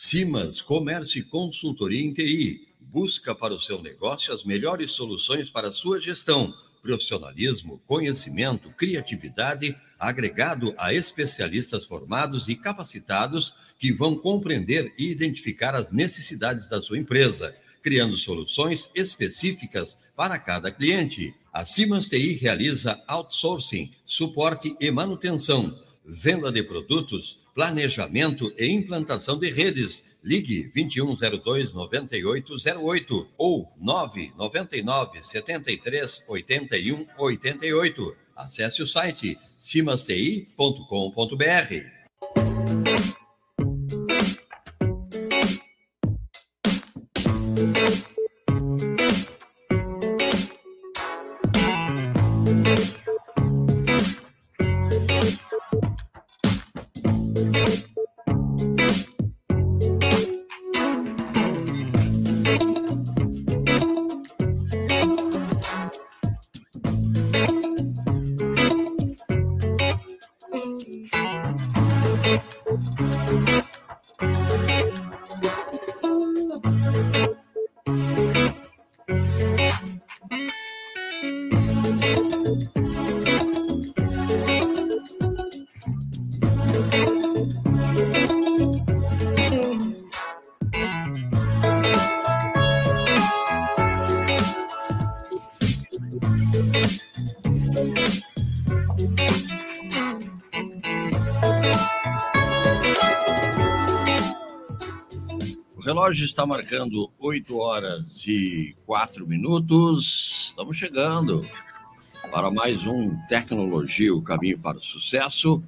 Simas Comércio e Consultoria em TI. Busca para o seu negócio as melhores soluções para a sua gestão. Profissionalismo, conhecimento, criatividade, agregado a especialistas formados e capacitados que vão compreender e identificar as necessidades da sua empresa, criando soluções específicas para cada cliente. A Simas TI realiza outsourcing, suporte e manutenção, venda de produtos planejamento e implantação de redes. Ligue 2102 9808 ou 999 73 81 88. Acesse o site cimasti.com.br. relógio está marcando 8 horas e 4 minutos. Estamos chegando para mais um Tecnologia, o caminho para o sucesso.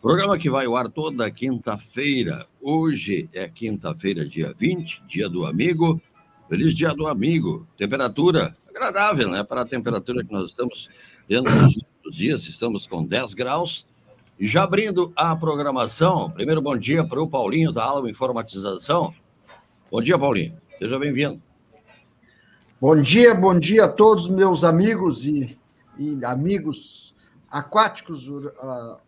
Programa que vai ao ar toda quinta-feira. Hoje é quinta-feira, dia 20, dia do amigo. Feliz dia do amigo. Temperatura agradável, né? Para a temperatura que nós estamos nos últimos dias, estamos com 10 graus. Já abrindo a programação, primeiro bom dia para o Paulinho da Alma Informatização. Bom dia, Paulinho. Seja bem-vindo. Bom dia, bom dia a todos meus amigos e, e amigos aquáticos, uh, uh,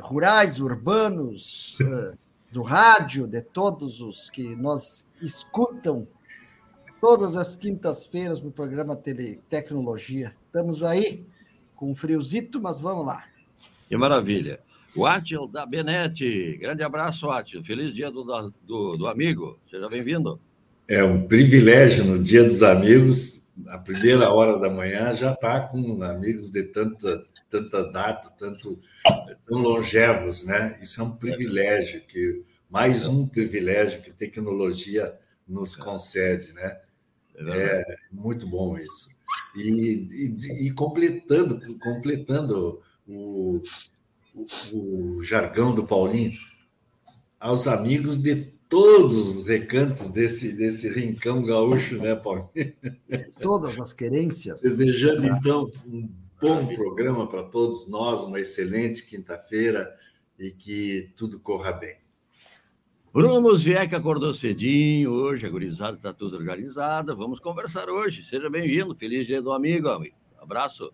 rurais, urbanos, uh, do rádio, de todos os que nos escutam todas as quintas-feiras no programa Tele Tecnologia. Estamos aí com um friozito, mas vamos lá. Que maravilha. O Atil da Benete. Grande abraço, Atil. Feliz dia do, do, do amigo. Seja bem-vindo. É um privilégio no dia dos amigos, na primeira hora da manhã, já está com amigos de tanta, tanta data, tanto tão longevos, né? Isso é um privilégio, que mais um privilégio que tecnologia nos concede, né? É muito bom isso. E, e, e completando, completando o, o, o jargão do Paulinho, aos amigos de todos os recantos desse, desse rincão gaúcho, né, Paulinho? Todas as querências. Desejando, então, um bom programa para todos nós, uma excelente quinta-feira e que tudo corra bem. Bruno Musiek acordou cedinho hoje, a gurizada está tudo organizada. Vamos conversar hoje. Seja bem-vindo. Feliz dia do amigo, amigo. Abraço.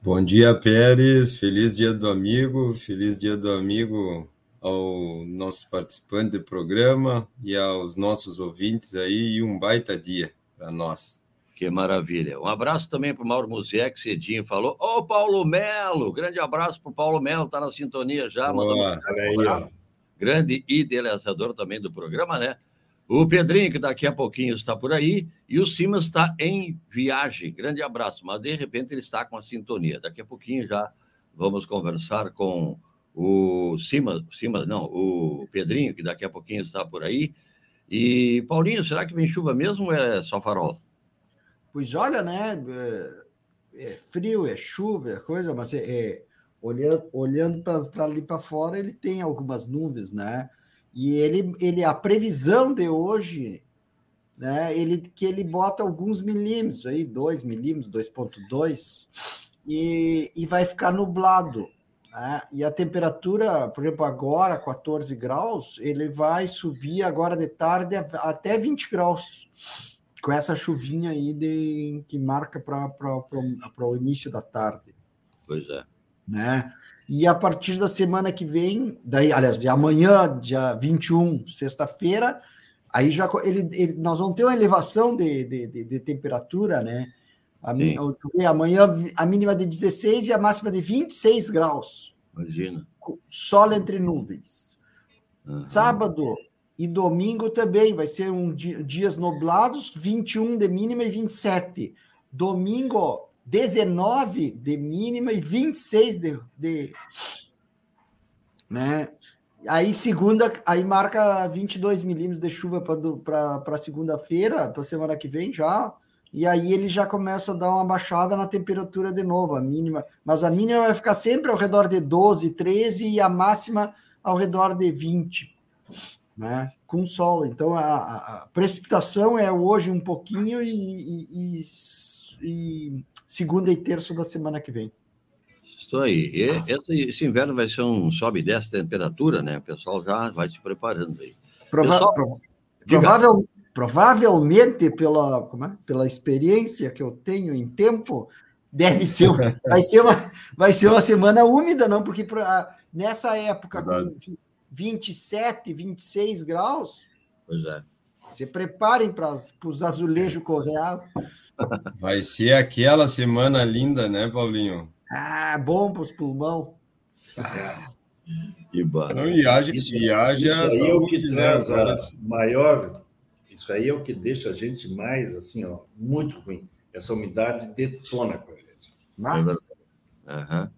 Bom dia, Pérez. Feliz dia do amigo. Feliz dia do amigo ao nosso participante do programa e aos nossos ouvintes aí. E um baita dia para nós. Que maravilha. Um abraço também para o Mauro Musiek, cedinho falou. Ô, Paulo Melo! Grande abraço para o Paulo Melo, está na sintonia já. Boa, aí, ó. Grande idealizador também do programa, né? O Pedrinho, que daqui a pouquinho está por aí, e o Simas está em viagem. Grande abraço, mas de repente ele está com a sintonia. Daqui a pouquinho já vamos conversar com o Simas, Simas não, o Pedrinho, que daqui a pouquinho está por aí. E, Paulinho, será que vem chuva mesmo ou é só farol? Pois olha, né? É, é frio, é chuva, é coisa, mas é, é olhando, olhando para ali para fora, ele tem algumas nuvens, né? E ele, ele a previsão de hoje, né, ele que ele bota alguns milímetros aí, 2 milímetros, 2.2, e, e vai ficar nublado. Né? E a temperatura, por exemplo, agora 14 graus, ele vai subir agora de tarde até 20 graus. Com essa chuvinha aí de, que marca para o início da tarde. Pois é. Né? E a partir da semana que vem, daí, aliás, de amanhã, dia 21, sexta-feira, aí já ele, ele, nós vamos ter uma elevação de, de, de, de temperatura, né? A, vê, amanhã a mínima de 16 e a máxima de 26 graus. Imagina. Sol entre nuvens. Uhum. Sábado e domingo também vai ser um dia, dias nublados, 21 de mínima e 27. Domingo, 19 de mínima e 26 de, de né? Aí segunda, aí marca 22 milímetros de chuva para segunda-feira, para semana que vem já. E aí ele já começa a dar uma baixada na temperatura de novo, a mínima. Mas a mínima vai ficar sempre ao redor de 12, 13 e a máxima ao redor de 20, né? Com sol. Então a, a precipitação é hoje um pouquinho e, e, e, e segunda e terça da semana que vem. Isso aí. E esse inverno vai ser um sobe e desce temperatura, né? O pessoal já vai se preparando aí. Prova pessoal, pro, provável, provavelmente, pela, como é? pela experiência que eu tenho em tempo, deve ser, vai, ser uma, vai ser uma semana úmida, não? Porque pra, nessa época, Verdade. com 27, 26 graus, pois é. se preparem para os azulejos correr Vai ser aquela semana linda, né, Paulinho? Ah, bom para os pulmão. Que barato. e haja, isso, e haja isso aí é o que né, traz a maior. Isso aí é o que deixa a gente mais assim, ó, muito ruim. Essa umidade detona com a gente. É uhum.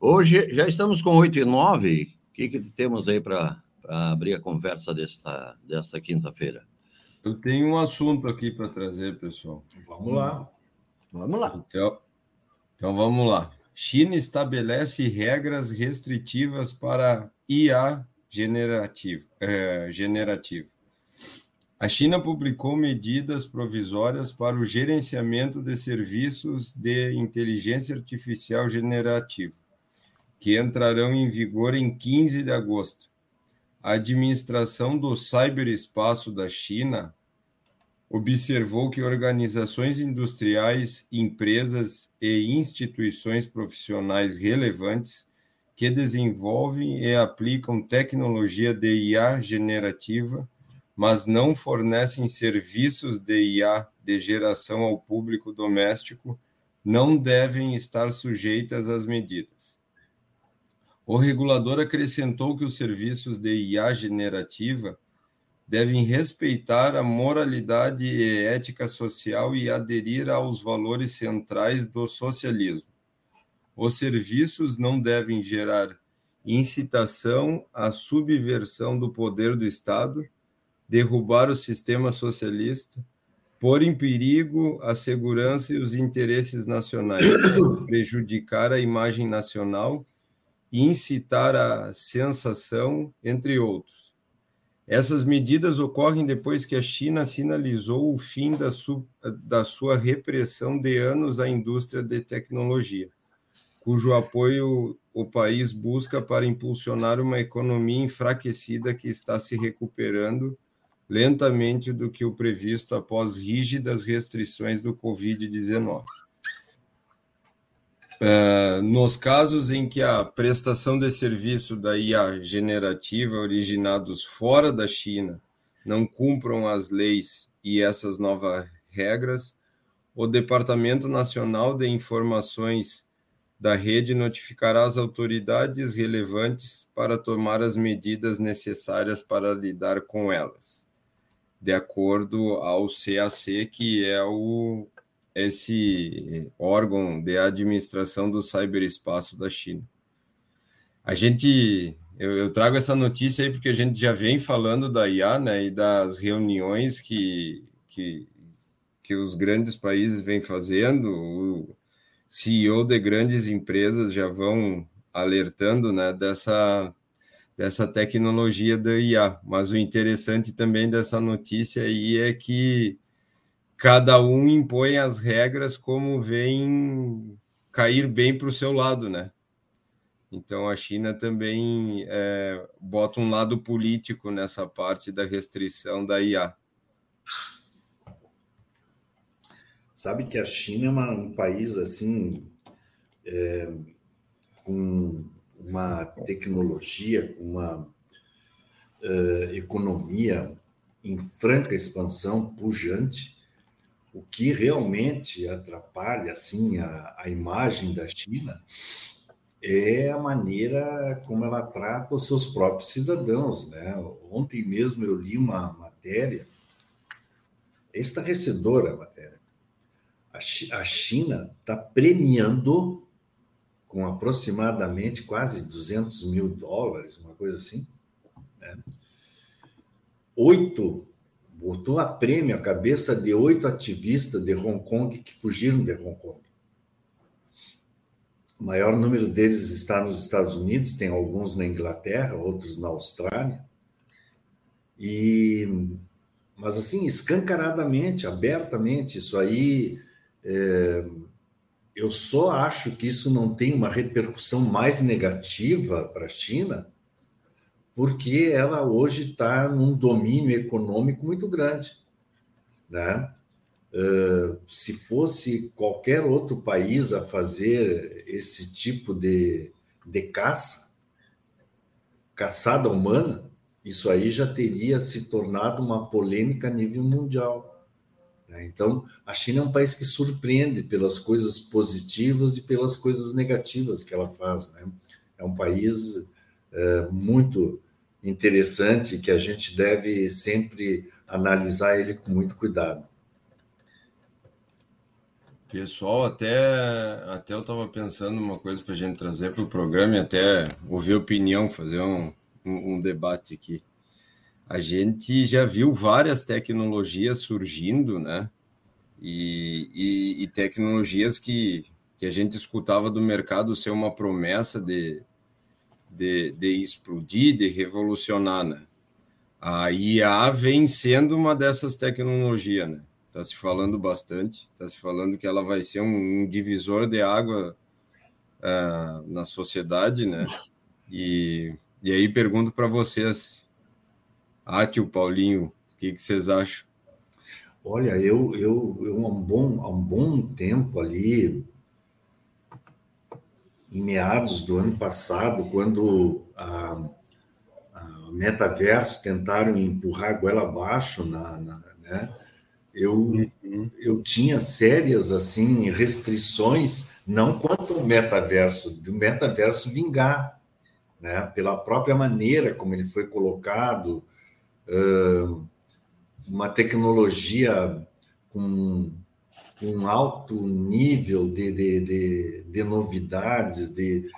Hoje já estamos com 8 e 9. O que, que temos aí para abrir a conversa desta, desta quinta-feira? Eu tenho um assunto aqui para trazer, pessoal. Vamos lá. Vamos lá. Então, então vamos lá. China estabelece regras restritivas para IA generativo. É, generativo. A China publicou medidas provisórias para o gerenciamento de serviços de inteligência artificial generativa, que entrarão em vigor em 15 de agosto. A administração do ciberespaço da China observou que organizações industriais, empresas e instituições profissionais relevantes que desenvolvem e aplicam tecnologia de IA generativa, mas não fornecem serviços de IA de geração ao público doméstico, não devem estar sujeitas às medidas. O regulador acrescentou que os serviços de IA generativa devem respeitar a moralidade e ética social e aderir aos valores centrais do socialismo. Os serviços não devem gerar incitação à subversão do poder do Estado, derrubar o sistema socialista, pôr em perigo a segurança e os interesses nacionais, prejudicar a imagem nacional, incitar a sensação, entre outros essas medidas ocorrem depois que a China sinalizou o fim da, su da sua repressão de anos à indústria de tecnologia, cujo apoio o país busca para impulsionar uma economia enfraquecida que está se recuperando lentamente do que o previsto após rígidas restrições do Covid-19. Uh, nos casos em que a prestação de serviço da IA generativa originados fora da China não cumpram as leis e essas novas regras, o Departamento Nacional de Informações da rede notificará as autoridades relevantes para tomar as medidas necessárias para lidar com elas, de acordo ao CAC, que é o esse órgão de administração do ciberespaço da China. A gente, eu, eu, trago essa notícia aí porque a gente já vem falando da IA, né, e das reuniões que, que, que os grandes países vêm fazendo, o CEO de grandes empresas já vão alertando, né, dessa dessa tecnologia da IA. Mas o interessante também dessa notícia aí é que cada um impõe as regras como vem cair bem para o seu lado, né? Então a China também é, bota um lado político nessa parte da restrição da IA. Sabe que a China é uma, um país assim é, com uma tecnologia, uma uh, economia em franca expansão, pujante, o que realmente atrapalha assim a, a imagem da China é a maneira como ela trata os seus próprios cidadãos. Né? Ontem mesmo eu li uma matéria, estarrecedora a matéria. A China está premiando com aproximadamente quase 200 mil dólares, uma coisa assim, né? oito botou a prêmio a cabeça de oito ativistas de Hong Kong que fugiram de Hong Kong. O maior número deles está nos Estados Unidos, tem alguns na Inglaterra, outros na Austrália. E mas assim, escancaradamente, abertamente, isso aí é, eu só acho que isso não tem uma repercussão mais negativa para a China, porque ela hoje está num domínio econômico muito grande, né? Uh, se fosse qualquer outro país a fazer esse tipo de, de caça, caçada humana, isso aí já teria se tornado uma polêmica a nível mundial. Né? Então, a China é um país que surpreende pelas coisas positivas e pelas coisas negativas que ela faz. Né? É um país é, muito interessante que a gente deve sempre analisar ele com muito cuidado. Pessoal, até, até eu estava pensando uma coisa para a gente trazer para o programa e até ouvir opinião, fazer um, um, um, debate aqui. A gente já viu várias tecnologias surgindo, né? E, e, e tecnologias que, que a gente escutava do mercado ser uma promessa de, de, de explodir, de revolucionar, né? A IA vem sendo uma dessas tecnologias, né? Está se falando bastante, está se falando que ela vai ser um, um divisor de água uh, na sociedade, né? E, e aí pergunto para vocês, Ati, o Paulinho, o que, que vocês acham? Olha, eu, eu, eu há, um bom, há um bom tempo ali, em meados do ano passado, quando a, a Metaverso tentaram empurrar a goela abaixo na, na né? eu, uhum. eu tinha sérias assim restrições, não quanto ao metaverso, do metaverso vingar, né? pela própria maneira como ele foi colocado, uma tecnologia com um alto nível de, de, de, de novidades, de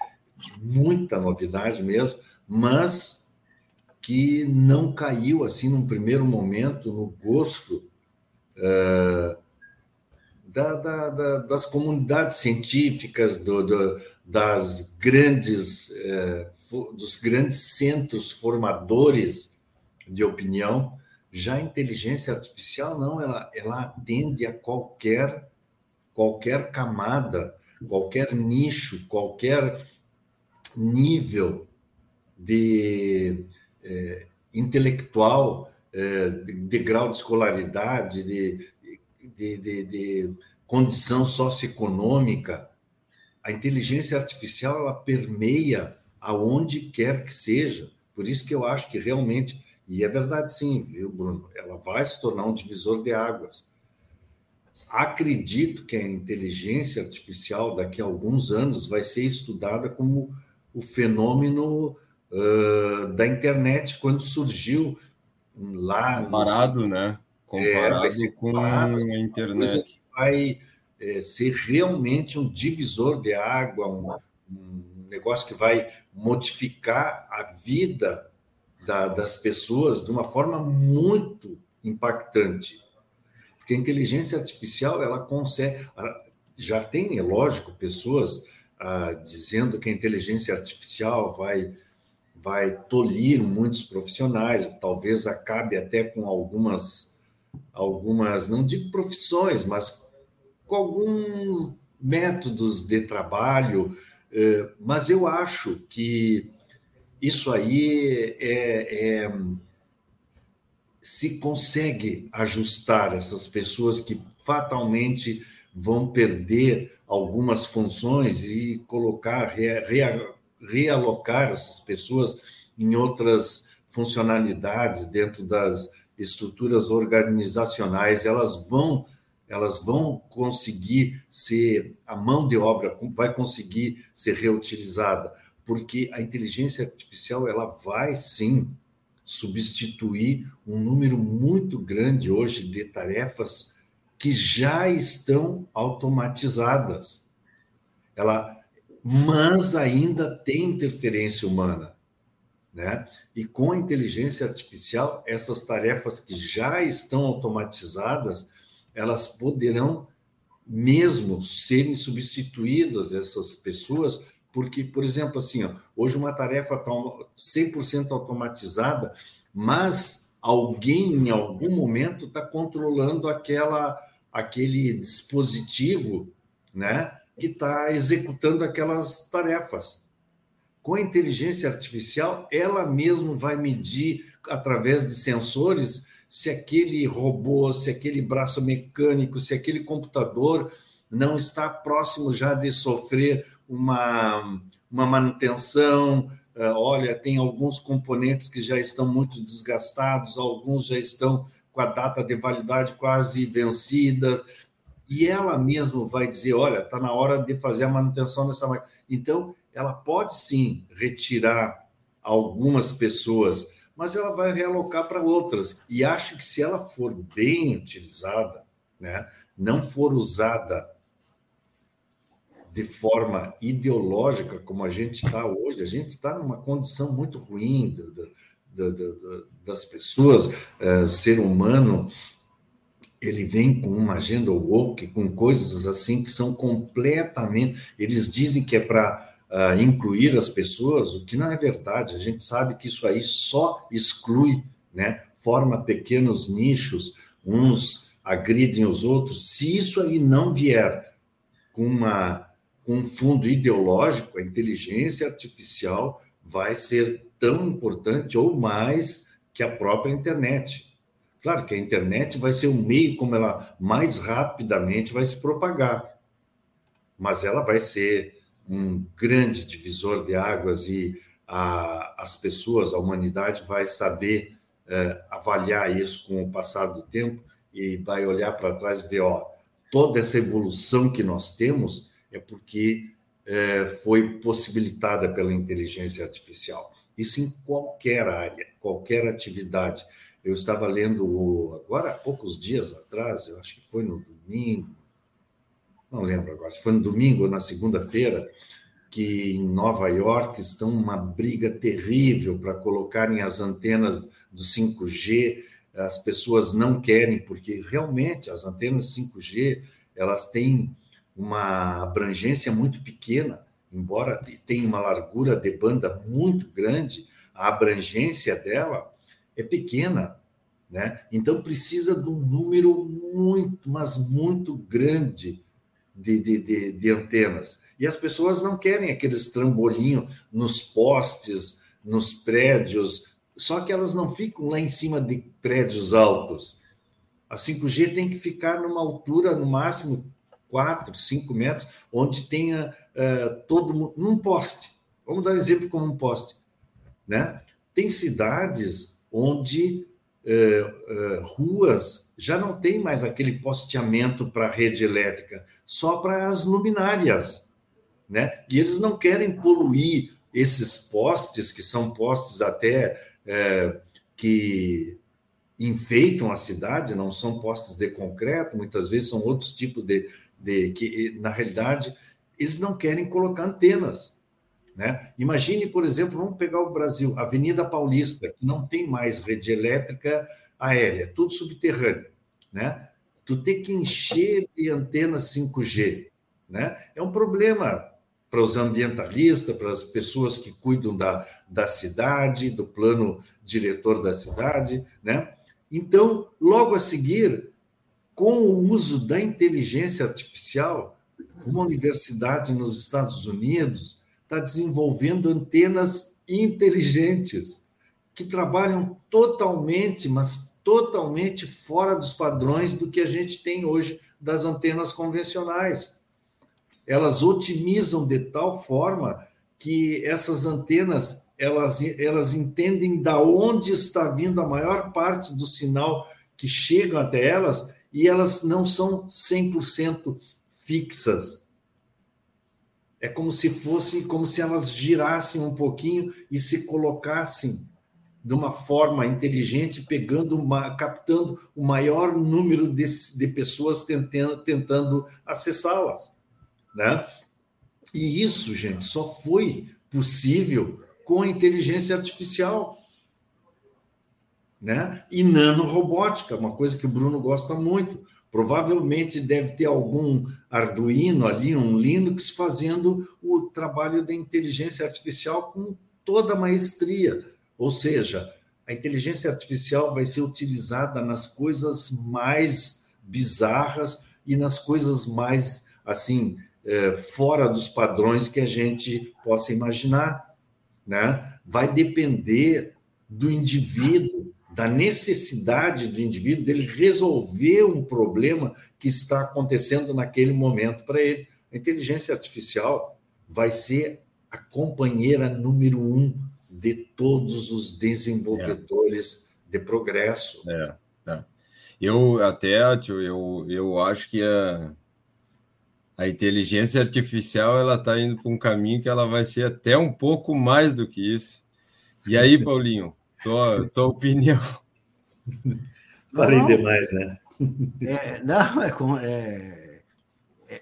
muita novidade mesmo, mas que não caiu assim num primeiro momento no gosto da, da, da, das comunidades científicas, do, do, das grandes, eh, dos grandes centros formadores de opinião. Já a inteligência artificial não, ela, ela atende a qualquer qualquer camada, qualquer nicho, qualquer nível de eh, intelectual é, de, de, grau de escolaridade, de, de, de, de condição socioeconômica, a inteligência artificial ela permeia aonde quer que seja. Por isso que eu acho que realmente, e é verdade sim, viu, Bruno? Ela vai se tornar um divisor de águas. Acredito que a inteligência artificial daqui a alguns anos vai ser estudada como o fenômeno uh, da internet quando surgiu lá. Comparado, né? Comparado é, com comparado, a internet. Vai é, ser realmente um divisor de água, um, um negócio que vai modificar a vida da, das pessoas de uma forma muito impactante. Porque a inteligência artificial, ela consegue. Já tem, é lógico, pessoas ah, dizendo que a inteligência artificial vai vai tolir muitos profissionais, talvez acabe até com algumas, algumas, não digo profissões, mas com alguns métodos de trabalho. Eh, mas eu acho que isso aí é, é se consegue ajustar essas pessoas que fatalmente vão perder algumas funções e colocar, realocar essas pessoas em outras funcionalidades dentro das estruturas organizacionais, elas vão elas vão conseguir ser a mão de obra vai conseguir ser reutilizada, porque a inteligência artificial ela vai sim substituir um número muito grande hoje de tarefas que já estão automatizadas. Ela mas ainda tem interferência humana. Né? E com a inteligência artificial, essas tarefas que já estão automatizadas, elas poderão mesmo serem substituídas, essas pessoas, porque, por exemplo, assim, ó, hoje uma tarefa está 100% automatizada, mas alguém, em algum momento, está controlando aquela, aquele dispositivo né, que está executando aquelas tarefas. Com a inteligência artificial, ela mesmo vai medir, através de sensores, se aquele robô, se aquele braço mecânico, se aquele computador não está próximo já de sofrer uma, uma manutenção. Ah, olha, tem alguns componentes que já estão muito desgastados, alguns já estão com a data de validade quase vencidas, e ela mesma vai dizer: olha, está na hora de fazer a manutenção dessa máquina. Então, ela pode sim retirar algumas pessoas, mas ela vai realocar para outras. E acho que se ela for bem utilizada, né, não for usada de forma ideológica, como a gente está hoje, a gente está numa condição muito ruim das pessoas, uh, ser humano ele vem com uma agenda woke, com coisas assim que são completamente. Eles dizem que é para uh, incluir as pessoas, o que não é verdade. A gente sabe que isso aí só exclui, né? forma pequenos nichos, uns agridem os outros. Se isso aí não vier com, uma, um fundo ideológico, a inteligência artificial vai ser tão importante ou mais que a própria internet. Claro que a internet vai ser o meio como ela mais rapidamente vai se propagar, mas ela vai ser um grande divisor de águas e a, as pessoas, a humanidade vai saber é, avaliar isso com o passar do tempo e vai olhar para trás e ver, ó, toda essa evolução que nós temos é porque é, foi possibilitada pela inteligência artificial. Isso em qualquer área, qualquer atividade. Eu estava lendo agora há poucos dias atrás, eu acho que foi no domingo, não lembro agora, se foi no domingo ou na segunda-feira, que em Nova York estão uma briga terrível para colocarem as antenas do 5G. As pessoas não querem, porque realmente as antenas 5G elas têm uma abrangência muito pequena, embora tenha uma largura de banda muito grande, a abrangência dela é pequena, né? Então precisa de um número muito, mas muito grande de, de, de, de antenas. E as pessoas não querem aqueles trambolinho nos postes, nos prédios, só que elas não ficam lá em cima de prédios altos. A 5G tem que ficar numa altura, no máximo 4, 5 metros, onde tenha uh, todo num poste. Vamos dar um exemplo como um poste. Né? Tem cidades onde uh, uh, ruas já não tem mais aquele posteamento para rede elétrica, só para as luminárias. Né? E eles não querem poluir esses postes, que são postes até que enfeitam a cidade, não são postes de concreto, muitas vezes são outros tipos de, de que, na realidade, eles não querem colocar antenas. Né? Imagine, por exemplo, vamos pegar o Brasil, Avenida Paulista, que não tem mais rede elétrica aérea, tudo subterrâneo. Né? Tu tem que encher de antenas 5G. Né? É um problema para os ambientalistas, para as pessoas que cuidam da, da cidade, do plano diretor da cidade. Né? Então, logo a seguir, com o uso da inteligência artificial, uma universidade nos Estados Unidos está desenvolvendo antenas inteligentes que trabalham totalmente, mas totalmente fora dos padrões do que a gente tem hoje das antenas convencionais. Elas otimizam de tal forma que essas antenas elas, elas entendem da onde está vindo a maior parte do sinal que chegam até elas e elas não são 100% fixas. É como se fosse, como se elas girassem um pouquinho e se colocassem de uma forma inteligente, pegando uma, captando o maior número de, de pessoas tentando, tentando acessá-las, né? E isso, gente, só foi possível com a inteligência artificial, né? E nanorobótica, uma coisa que o Bruno gosta muito. Provavelmente deve ter algum Arduino ali, um Linux, fazendo o trabalho da inteligência artificial com toda a maestria. Ou seja, a inteligência artificial vai ser utilizada nas coisas mais bizarras e nas coisas mais, assim, é, fora dos padrões que a gente possa imaginar. Né? Vai depender do indivíduo da necessidade do indivíduo dele resolver um problema que está acontecendo naquele momento para ele. A inteligência artificial vai ser a companheira número um de todos os desenvolvedores é. de progresso. É, é. Eu até eu, eu acho que a, a inteligência artificial ela está indo para um caminho que ela vai ser até um pouco mais do que isso. E aí, Paulinho, tua, tua opinião. Falei não, demais, né? É, não, é, é,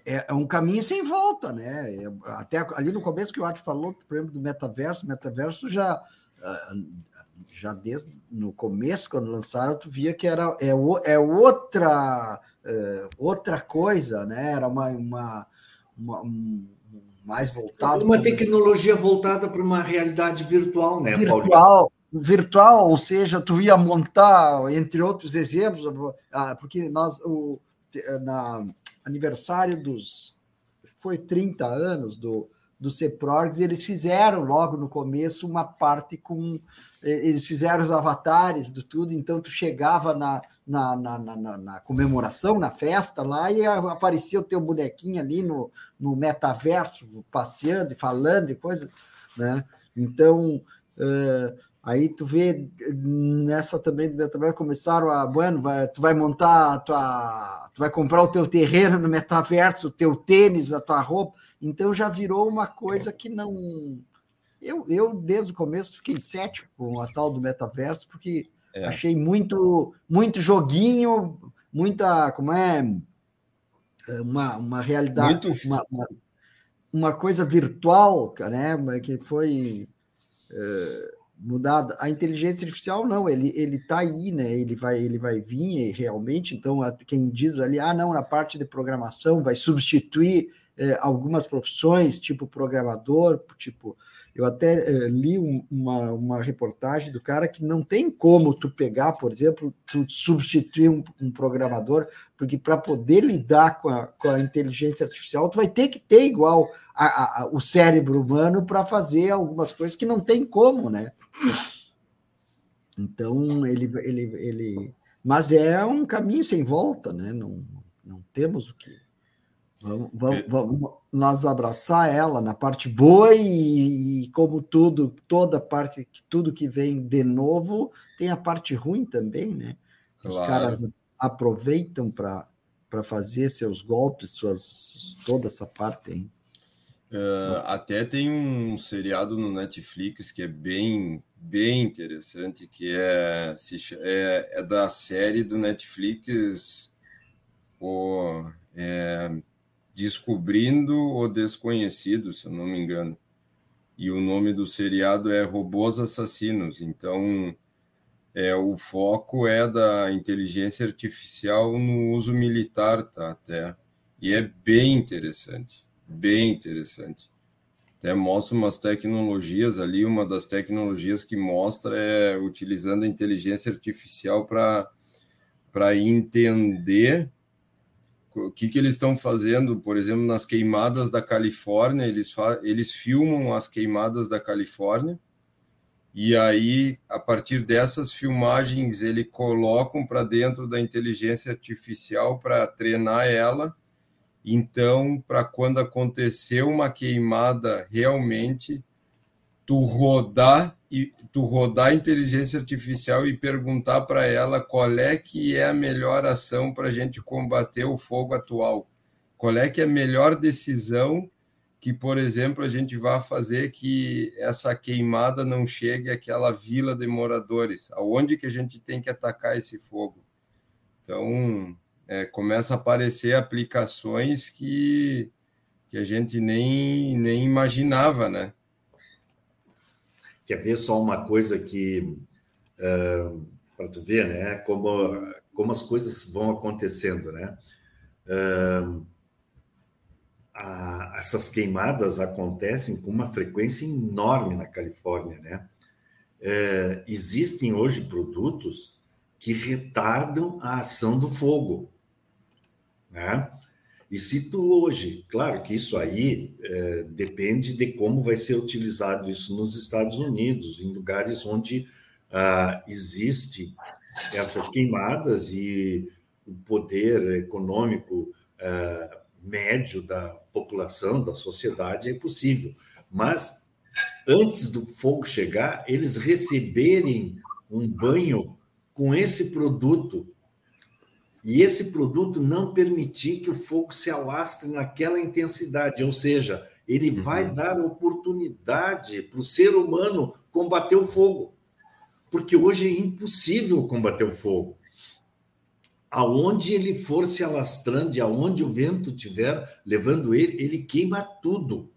é, é, um caminho sem volta, né? É, até ali no começo que o Ati falou, por exemplo, do metaverso, metaverso já, ah, já desde no começo, quando lançaram, tu via que era, é, é outra, é, outra coisa, né? Era uma, uma, uma um, mais voltado. Uma tecnologia voltada para uma realidade virtual, né? Virtual, Paulo? virtual, ou seja, tu ia montar, entre outros exemplos, ah, porque nós, o na aniversário dos, foi 30 anos do, do CEPROGS, eles fizeram logo no começo uma parte com, eles fizeram os avatares do tudo, então tu chegava na, na, na, na, na comemoração, na festa lá, e aparecia o teu bonequinho ali no, no metaverso, passeando e falando e coisa, né? Então, uh, Aí tu vê nessa também do metaverso começaram a, bueno, vai, tu vai montar a tua, tu vai comprar o teu terreno no metaverso, o teu tênis, a tua roupa. Então já virou uma coisa que não eu, eu desde o começo fiquei cético com a tal do metaverso porque é. achei muito muito joguinho, muita, como é, uma, uma realidade, muito... uma, uma, uma coisa virtual, né, que foi uh, mudada. A inteligência artificial não, ele ele está aí, né? Ele vai ele vai vir realmente. Então quem diz ali, ah, não, na parte de programação vai substituir eh, algumas profissões, tipo programador, tipo eu até eh, li um, uma, uma reportagem do cara que não tem como tu pegar, por exemplo, tu substituir um, um programador, porque para poder lidar com a, com a inteligência artificial, tu vai ter que ter igual a, a, o cérebro humano para fazer algumas coisas que não tem como, né? Então, ele, ele, ele. Mas é um caminho sem volta, né? Não, não temos o que. Vamos, vamos, vamos nós abraçar ela na parte boa e, e, como tudo, toda parte, tudo que vem de novo, tem a parte ruim também, né? Claro. Os caras aproveitam para fazer seus golpes, suas, toda essa parte aí. Uh, até tem um seriado no Netflix que é bem, bem interessante, que é, é, é da série do Netflix o, é, Descobrindo o Desconhecido, se eu não me engano. E o nome do seriado é Robôs Assassinos. Então, é, o foco é da inteligência artificial no uso militar, tá? Até. E é bem interessante bem interessante. Até mostra umas tecnologias ali, uma das tecnologias que mostra é utilizando a inteligência artificial para entender o que, que eles estão fazendo, por exemplo, nas queimadas da Califórnia, eles, eles filmam as queimadas da Califórnia, e aí, a partir dessas filmagens, eles colocam para dentro da inteligência artificial para treinar ela então, para quando acontecer uma queimada realmente, tu rodar e tu rodar a inteligência artificial e perguntar para ela qual é que é a melhor ação para a gente combater o fogo atual. Qual é que é a melhor decisão que, por exemplo, a gente vai fazer que essa queimada não chegue àquela vila de moradores? Aonde que a gente tem que atacar esse fogo? Então, é, começa a aparecer aplicações que, que a gente nem, nem imaginava, né? Quer ver só uma coisa que, uh, para tu ver, né? Como, como as coisas vão acontecendo, né? Uh, essas queimadas acontecem com uma frequência enorme na Califórnia, né? É, existem hoje produtos que retardam a ação do fogo, né? E tu hoje, claro que isso aí é, depende de como vai ser utilizado isso nos Estados Unidos, em lugares onde ah, existe essas queimadas e o poder econômico ah, médio da população, da sociedade, é possível. Mas antes do fogo chegar, eles receberem um banho com esse produto e esse produto não permitir que o fogo se alastre naquela intensidade, ou seja, ele uhum. vai dar oportunidade para o ser humano combater o fogo, porque hoje é impossível combater o fogo aonde ele for se alastrando e aonde o vento estiver levando ele, ele queima tudo.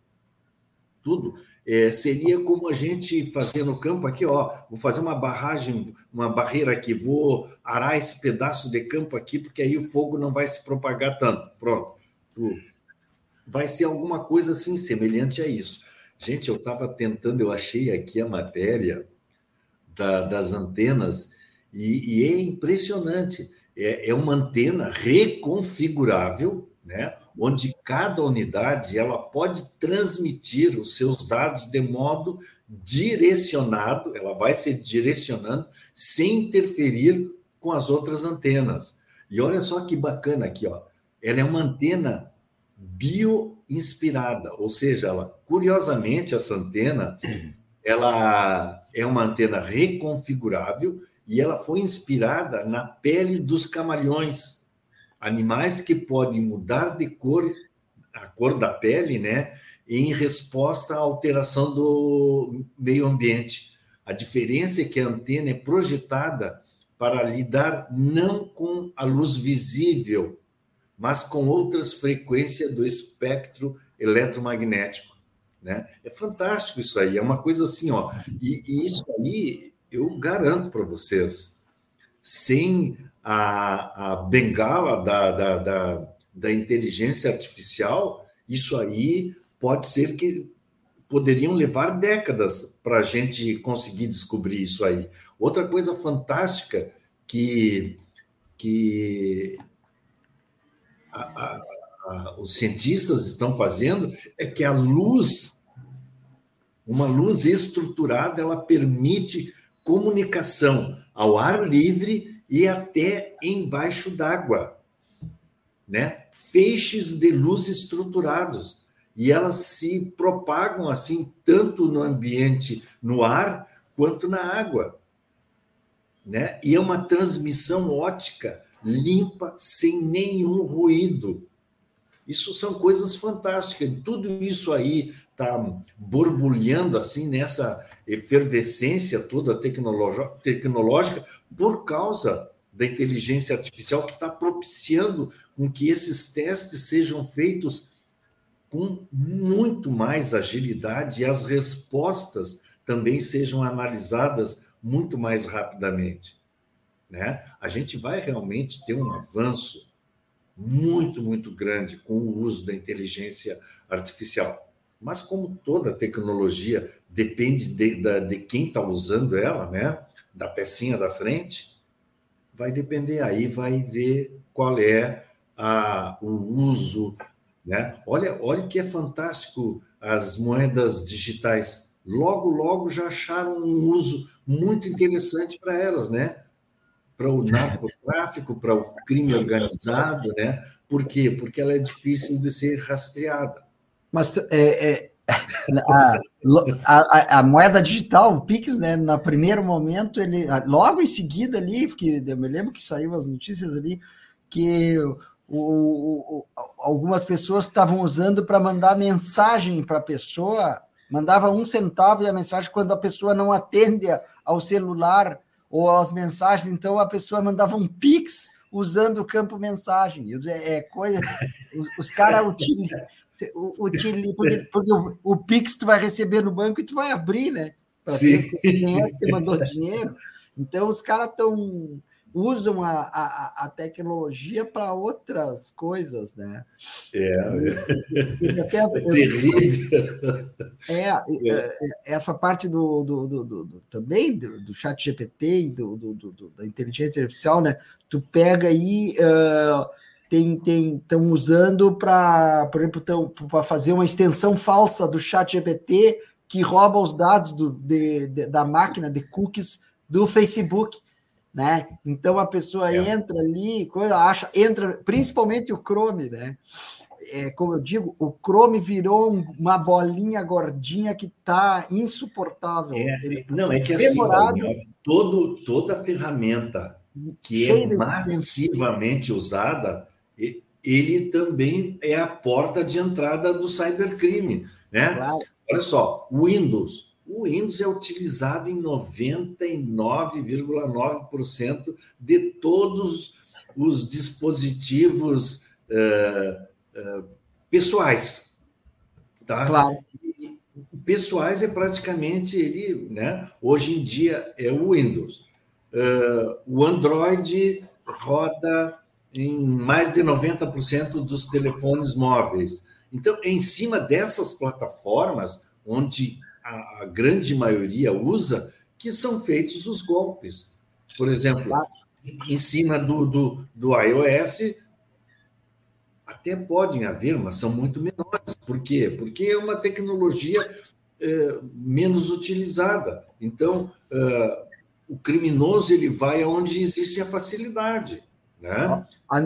Tudo. É, seria como a gente fazer no campo aqui, ó, vou fazer uma barragem, uma barreira aqui, vou arar esse pedaço de campo aqui, porque aí o fogo não vai se propagar tanto. Pronto. Vai ser alguma coisa assim, semelhante a isso. Gente, eu estava tentando, eu achei aqui a matéria da, das antenas, e, e é impressionante é, é uma antena reconfigurável, né? Onde cada unidade ela pode transmitir os seus dados de modo direcionado, ela vai se direcionando sem interferir com as outras antenas. E olha só que bacana aqui, ó. Ela é uma antena bio-inspirada, ou seja, ela, curiosamente essa antena, ela é uma antena reconfigurável e ela foi inspirada na pele dos camaleões, animais que podem mudar de cor, a cor da pele, né, em resposta à alteração do meio ambiente. A diferença é que a antena é projetada para lidar não com a luz visível, mas com outras frequências do espectro eletromagnético. Né? É fantástico isso aí, é uma coisa assim, ó. E, e isso aí eu garanto para vocês, sem a, a bengala da, da, da, da, inteligência artificial, isso aí pode ser que poderiam levar décadas para a gente conseguir descobrir isso aí. Outra coisa fantástica que, que a, a, os cientistas estão fazendo é que a luz, uma luz estruturada, ela permite comunicação ao ar livre e até embaixo d'água, né? Feixes de luz estruturados e elas se propagam assim tanto no ambiente no ar quanto na água, né? E é uma transmissão ótica limpa sem nenhum ruído. Isso são coisas fantásticas. Tudo isso aí está borbulhando assim nessa efervescência toda tecnológica por causa da inteligência artificial que está propiciando com que esses testes sejam feitos com muito mais agilidade e as respostas também sejam analisadas muito mais rapidamente. Né? A gente vai realmente ter um avanço muito, muito grande com o uso da inteligência artificial. Mas, como toda tecnologia depende de, de, quem está usando ela, né? da pecinha da frente, vai depender aí, vai ver qual é a, o uso. Né? Olha, olha que é fantástico as moedas digitais. Logo, logo já acharam um uso muito interessante para elas, né? Para o narcotráfico, para o crime organizado, né? Por quê? Porque ela é difícil de ser rastreada. Mas é, é, a, a, a, moeda digital, o Pix, né? No primeiro momento, ele logo em seguida ali, porque eu me lembro que saiu as notícias ali que o, o, algumas pessoas estavam usando para mandar mensagem para a pessoa, mandava um centavo e a mensagem quando a pessoa não atende ao celular ou às mensagens, então a pessoa mandava um Pix usando o campo mensagem. É, é coisa. Os, os caras utilizam utiliza, porque, porque o, o, Pix tu vai receber no banco e tu vai abrir, né? Para ver quem é que mandou dinheiro. Então, os caras estão usam a, a, a tecnologia para outras coisas, né? É, e, e, até, é terrível. É, é, essa parte do, do, do, do também do, do, chat GPT e do, do, da inteligência artificial, né? Tu pega aí uh, tem estão usando para, por exemplo, para fazer uma extensão falsa do chat GPT que rouba os dados do, de, de, da máquina de cookies do Facebook, né? Então a pessoa é. entra ali, coisa, acha, entra, principalmente o Chrome, né? É, como eu digo, o Chrome virou uma bolinha gordinha que está insuportável. É, Ele, não, é que assim, todo, toda ferramenta que é massivamente usada, ele também é a porta de entrada do cybercrime. Né? Claro. Olha só, o Windows. O Windows é utilizado em 99,9% de todos os dispositivos uh, uh, pessoais. Tá? Claro. pessoais é praticamente ele, né? Hoje em dia é o Windows. Uh, o Android roda em mais de 90% dos telefones móveis. Então, em cima dessas plataformas, onde a, a, grande maioria usa, que são feitos os golpes. Por exemplo, em cima do, do, do iOS, até podem haver, mas são muito menores. Por quê? Porque é uma tecnologia é, menos utilizada. Então, é, o criminoso ele vai aonde existe a facilidade. Né? A,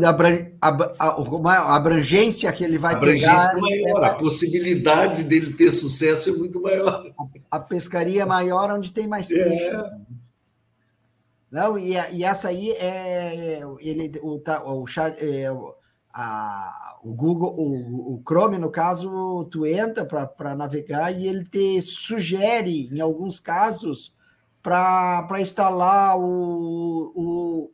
a, a, abrangência que ele vai a pegar. É maior, é... a possibilidade dele ter sucesso é muito maior. A, pescaria é maior onde tem mais é. peixe. É. Não, e, e essa aí é ele, o, o, é, a, o Google, o, o Chrome, no caso, tu entra para navegar e ele te sugere, em alguns casos, para instalar o, o,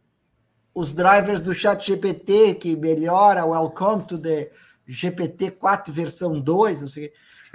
os drivers do chat GPT, que melhora o Welcome to the GPT 4 versão 2, não sei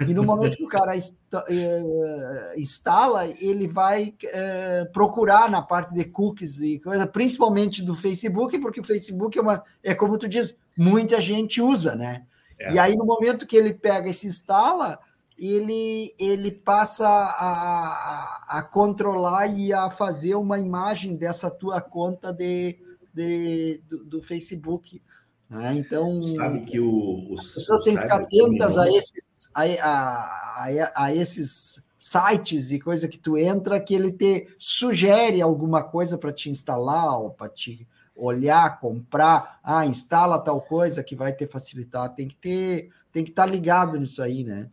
E no momento que o cara eh, instala, ele vai é, procurar na parte de cookies e coisa, principalmente do Facebook, porque o Facebook é uma, é como tu diz, muita gente usa, né? É. E aí, no momento que ele pega e se instala, ele, ele passa a, a, a controlar e a fazer uma imagem dessa tua conta de, de, do, do Facebook. Né? Então, sabe que o, os, as pessoas têm que ficar atentas a esses, a, a, a, a, esses sites e coisa que tu entra que ele te sugere alguma coisa para te instalar ou para te olhar, comprar, ah, instala tal coisa que vai te facilitar. Tem que ter, tem que estar tá ligado nisso aí, né?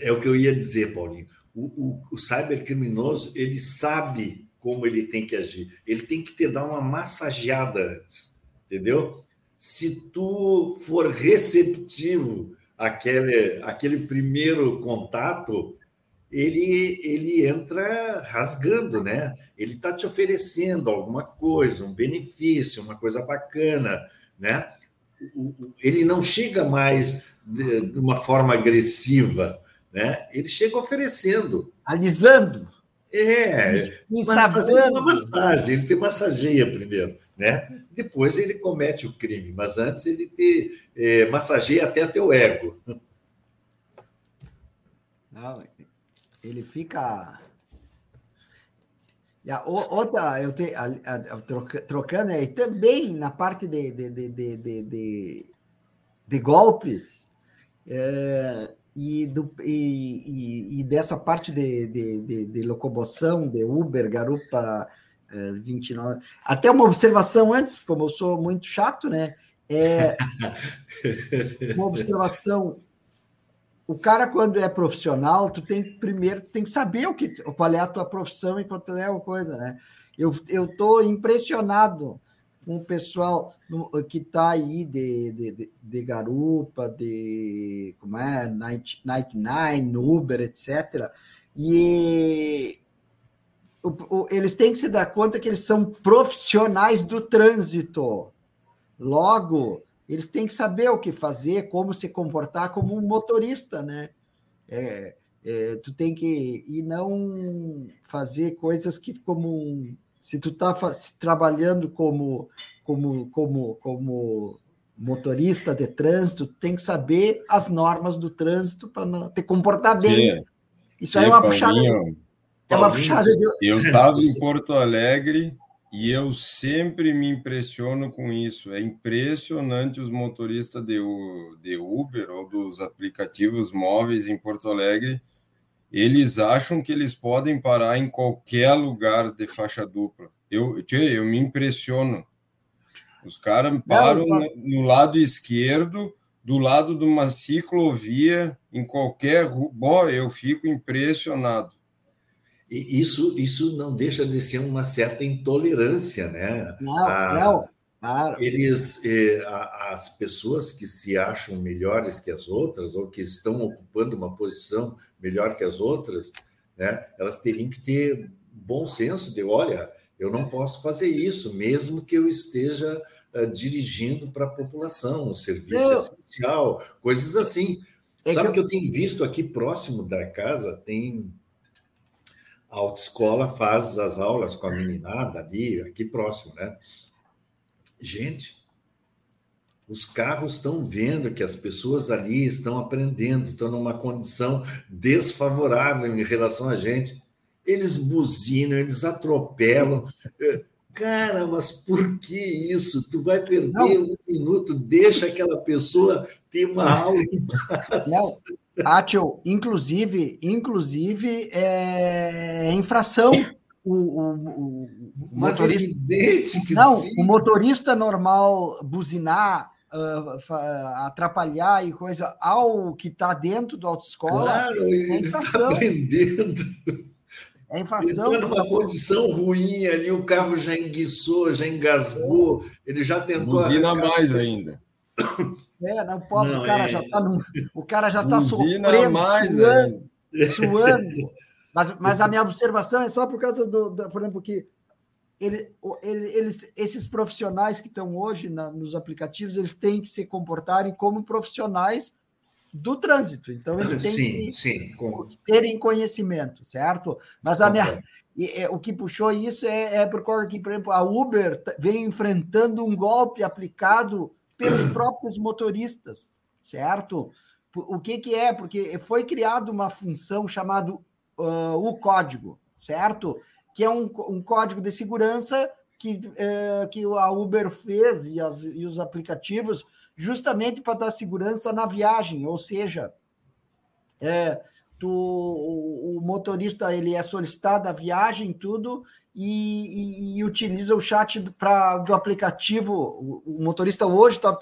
É o que eu ia dizer, Paulinho. O, o, o cybercriminoso ele sabe como ele tem que agir. Ele tem que te dar uma massageada antes, entendeu? Se tu for receptivo àquele, àquele primeiro contato, ele, ele entra rasgando, né? Ele está te oferecendo alguma coisa, um benefício, uma coisa bacana, né? Ele não chega mais de uma forma agressiva, né? Ele chega oferecendo. Alisando. É, fazendo uma massagem, ele te massageia primeiro, né? Depois ele comete o crime, mas antes ele te é, massageia até teu ego. Não, ele fica. A outra, eu tenho trocando aí, também na parte de, de, de, de, de, de golpes, é, e, do, e, e, dessa parte de, de, de, de, locomoção, de Uber, Garupa é, 29. Até uma observação antes, como eu sou muito chato, né? É, uma observação. o cara, quando é profissional, tu tem primeiro tem que saber o que, qual é a tua profissão e qual é a coisa, né? Eu estou impressionado com o pessoal que está aí de, de, de, garupa, de como é, Night, Night Nine, Uber, etc. E o, o, eles têm que se dar conta que eles são profissionais do trânsito. Logo, eles têm que saber o que fazer, como se comportar como um motorista, né? É, é, tu tem que e não fazer coisas que como se tu está trabalhando como como como como motorista de trânsito, tem que saber as normas do trânsito para te comportar bem. Sim. Isso Sim, é uma puxada. De, é uma puxada de... Eu estava em Porto Alegre e eu sempre me impressiono com isso. É impressionante os motoristas de, de Uber ou dos aplicativos móveis em Porto Alegre. Eles acham que eles podem parar em qualquer lugar de faixa dupla. Eu, eu me impressiono. Os caras param Não, só... no lado esquerdo, do lado de uma ciclovia, em qualquer rua. Bom, eu fico impressionado isso, isso não deixa de ser uma certa intolerância, né? Não, a, não. Claro. Eles, eh, as pessoas que se acham melhores que as outras ou que estão ocupando uma posição melhor que as outras, né? Elas teriam que ter bom senso de, olha, eu não posso fazer isso, mesmo que eu esteja uh, dirigindo para a população, um serviço eu... essencial, coisas assim. É Sabe que eu... que eu tenho visto aqui próximo da casa tem a autoescola faz as aulas com a meninada ali, aqui próximo, né? Gente, os carros estão vendo que as pessoas ali estão aprendendo, estão numa condição desfavorável em relação a gente. Eles buzinam, eles atropelam. Cara, mas por que isso? Tu vai perder não. um minuto, deixa aquela pessoa ter uma aula em paz. Não, Átio, inclusive, inclusive é, é infração. O, o, o, Mas é motorista... evidente que Não, sim. o motorista normal buzinar, uh, atrapalhar e coisa ao que está dentro da autoescola. Claro, é ele está aprendendo. É infração. Ele está numa condição ruim ali, o carro já enguiçou, já engasgou, ele já tentou. Buzina mais ainda. É, não o cara é... já está o cara já está sofrendo, mais, suando, suando. Mas, mas a minha observação é só por causa do, do por exemplo, que ele, ele, eles, esses profissionais que estão hoje na, nos aplicativos, eles têm que se comportarem como profissionais do trânsito. Então, eles têm sim, que, sim, terem conhecimento, certo? Mas a minha, e, é, o que puxou isso é, é por causa que, por exemplo, a Uber vem enfrentando um golpe aplicado pelos próprios motoristas, certo? O que, que é? Porque foi criada uma função chamada uh, o código, certo? Que é um, um código de segurança que, uh, que a Uber fez e, as, e os aplicativos justamente para dar segurança na viagem, ou seja, é, tu, o, o, motorista ele é solicitado a viagem, tudo, e, e, e utiliza o chat do, do aplicativo. O, o motorista hoje está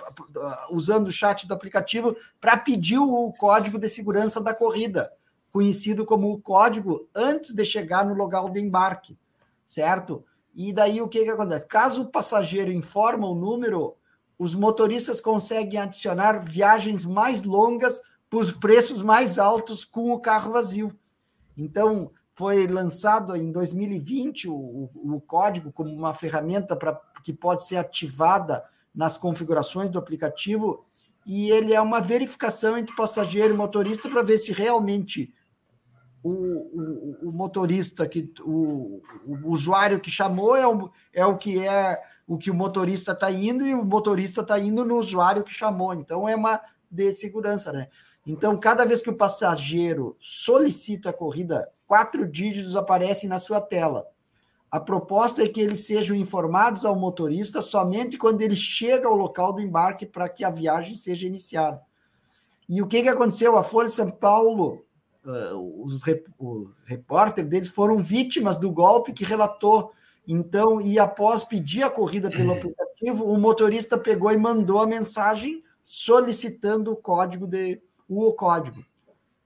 usando o chat do aplicativo para pedir o código de segurança da corrida, conhecido como o código antes de chegar no local de embarque, certo? E daí o que, que acontece? Caso o passageiro informa o número, os motoristas conseguem adicionar viagens mais longas por preços mais altos com o carro vazio. Então, foi lançado em 2020 o, o código como uma ferramenta para que pode ser ativada nas configurações do aplicativo e ele é uma verificação entre passageiro e motorista para ver se realmente o, o, o motorista que o, o, usuário que chamou é o, é o que é o que o motorista está indo e o motorista está indo no usuário que chamou. Então é uma de segurança, né? Então, cada vez que o passageiro solicita a corrida, quatro dígitos aparecem na sua tela. A proposta é que eles sejam informados ao motorista somente quando ele chega ao local do embarque para que a viagem seja iniciada. E o que, que aconteceu? A Folha de São Paulo, uh, os rep repórteres deles foram vítimas do golpe que relatou. Então, e após pedir a corrida pelo aplicativo, o motorista pegou e mandou a mensagem solicitando o código de o código.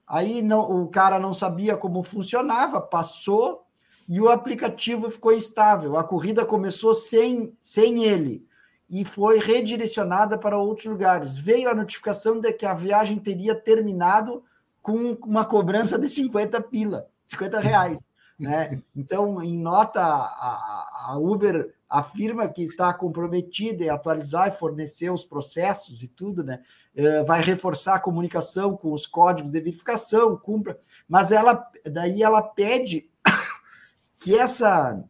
Aí não, o cara não sabia como funcionava, passou e o aplicativo ficou instável. A corrida começou sem, sem ele e foi redirecionada para outros lugares. Veio a notificação de que a viagem teria terminado com uma cobrança de 50 pila, 50 reais. Né? Então, em nota, a, a Uber afirma que está comprometida em atualizar e fornecer os processos e tudo, né? É, vai reforçar a comunicação com os códigos de verificação, cumpra, mas ela daí ela pede que essa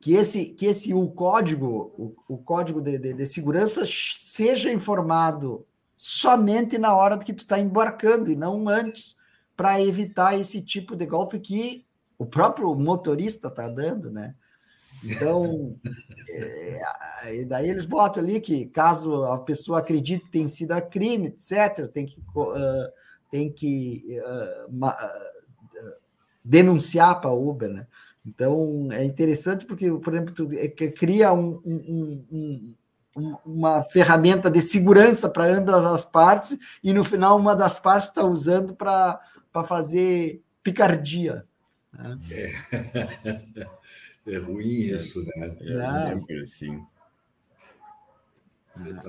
que esse que esse o código o, o código de, de, de, segurança seja informado somente na hora que tu está embarcando e não antes para evitar esse tipo de golpe que o próprio motorista está dando, né? Então, é, daí eles botam ali que caso a pessoa acredite que tem sido a crime, etc., tem que, uh, tem que uh, uh, denunciar para a Uber, né? Então, é interessante porque, por exemplo, tu é cria um, um, uma ferramenta de segurança para ambas as partes e, no final, uma das partes está usando para fazer picardia. Né? É. é ruim isso, né? É sempre assim.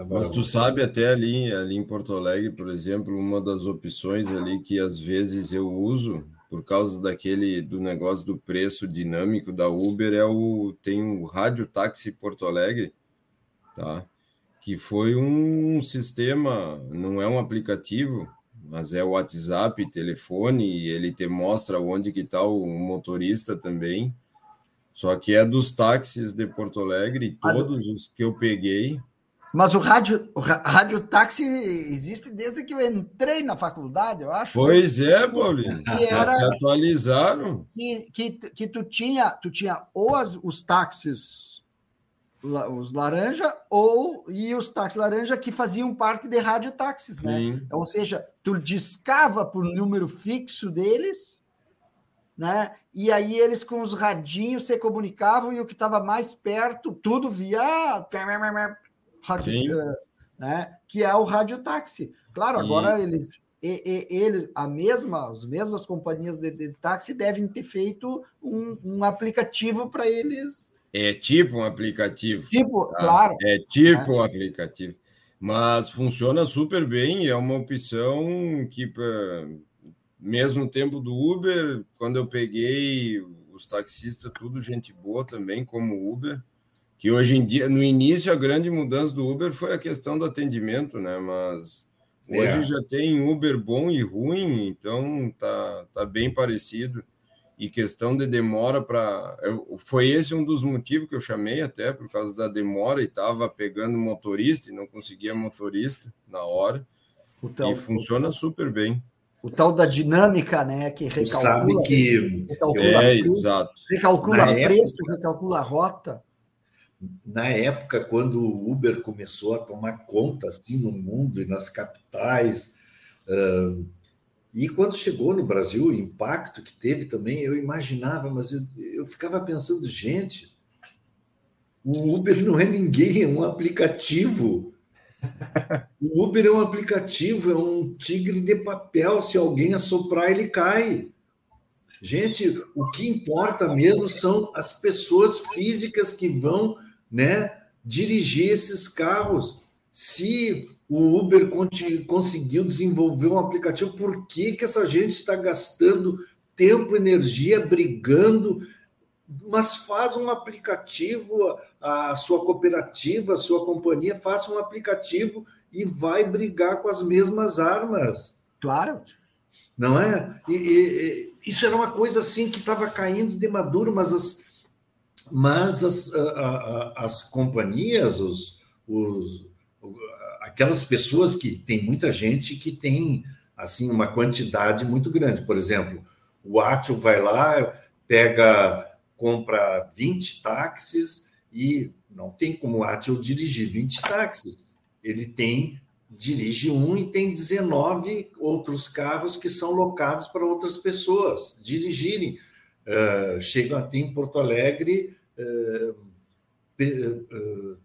Mas tu sabe até ali, ali em Porto Alegre, por exemplo, uma das opções ali que às vezes eu uso por causa daquele do negócio do preço dinâmico da Uber é o tem o Rádio Táxi Porto Alegre, tá? Que foi um sistema, não é um aplicativo, mas é o WhatsApp, telefone, e ele te mostra onde que está o motorista também. Só que é dos táxis de Porto Alegre, todos os que eu peguei. Mas o rádio, o rádio táxi existe desde que eu entrei na faculdade, eu acho. Pois é, Paulinho. Que era, se atualizaram. Que, que, que tu tinha, tu tinha ou as, os táxis os laranja ou e os táxis laranja que faziam parte de rádio táxis, né? Sim. Ou seja, tu discava por número fixo deles, né? E aí eles com os radinhos se comunicavam e o que estava mais perto, tudo via rádio, né? Que é o rádio táxi. Claro, agora e... eles e, e, ele, a mesma, as mesmas companhias de, de táxi devem ter feito um, um aplicativo para eles é tipo um aplicativo. Tipo, tá? claro. É tipo é. um aplicativo. Mas funciona super bem, é uma opção que, mesmo tempo do Uber, quando eu peguei os taxistas, tudo gente boa também, como Uber, que hoje em dia, no início, a grande mudança do Uber foi a questão do atendimento, né? Mas hoje é. já tem Uber bom e ruim, então tá, tá bem parecido e questão de demora para. Foi esse um dos motivos que eu chamei, até por causa da demora, e estava pegando motorista e não conseguia motorista na hora. Tal, e funciona o, super bem. O tal da dinâmica, né? Que recalcula. Sabe que. Recalcula é, preço, exato. Recalcula na preço, época, recalcula rota. Na época, quando o Uber começou a tomar conta assim no mundo e nas capitais. Uh, e quando chegou no Brasil, o impacto que teve também, eu imaginava, mas eu, eu ficava pensando, gente, o Uber não é ninguém, é um aplicativo. O Uber é um aplicativo, é um tigre de papel. Se alguém assoprar, ele cai. Gente, o que importa mesmo são as pessoas físicas que vão né, dirigir esses carros. Se o Uber conseguiu desenvolver um aplicativo, por que, que essa gente está gastando tempo, energia, brigando? Mas faz um aplicativo, a sua cooperativa, a sua companhia, faça um aplicativo e vai brigar com as mesmas armas. Claro. Não é? E, e, isso era uma coisa assim que estava caindo de maduro, mas as, mas as, a, a, as companhias, os, os aquelas pessoas que tem muita gente que tem assim uma quantidade muito grande. Por exemplo, o Atio vai lá, pega, compra 20 táxis e não tem como o Atio dirigir 20 táxis. Ele tem dirige um e tem 19 outros carros que são locados para outras pessoas dirigirem. Uh, chegam até em Porto Alegre uh,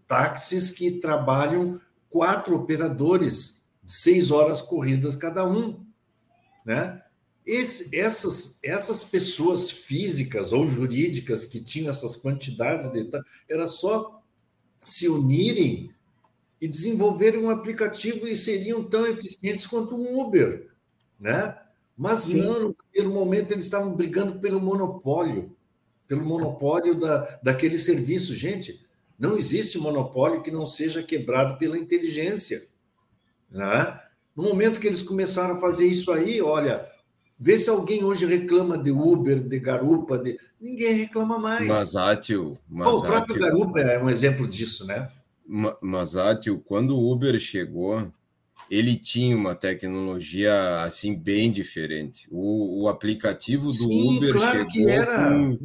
táxis que trabalham quatro operadores, seis horas corridas cada um. né? Esse, essas, essas pessoas físicas ou jurídicas que tinham essas quantidades de era só se unirem e desenvolverem um aplicativo e seriam tão eficientes quanto um Uber, né? Mas Sim. não, no primeiro momento eles estavam brigando pelo monopólio, pelo monopólio da, daquele serviço. Gente, não existe monopólio que não seja quebrado pela inteligência. Né? No momento que eles começaram a fazer isso aí, olha, Vê se alguém hoje reclama de Uber, de garupa, de... ninguém reclama mais. Mas, Átio, mas o próprio garupa é um exemplo disso, né? Mas, Átio, quando o Uber chegou, ele tinha uma tecnologia assim bem diferente. O, o aplicativo do Sim, Uber claro chegou era... com,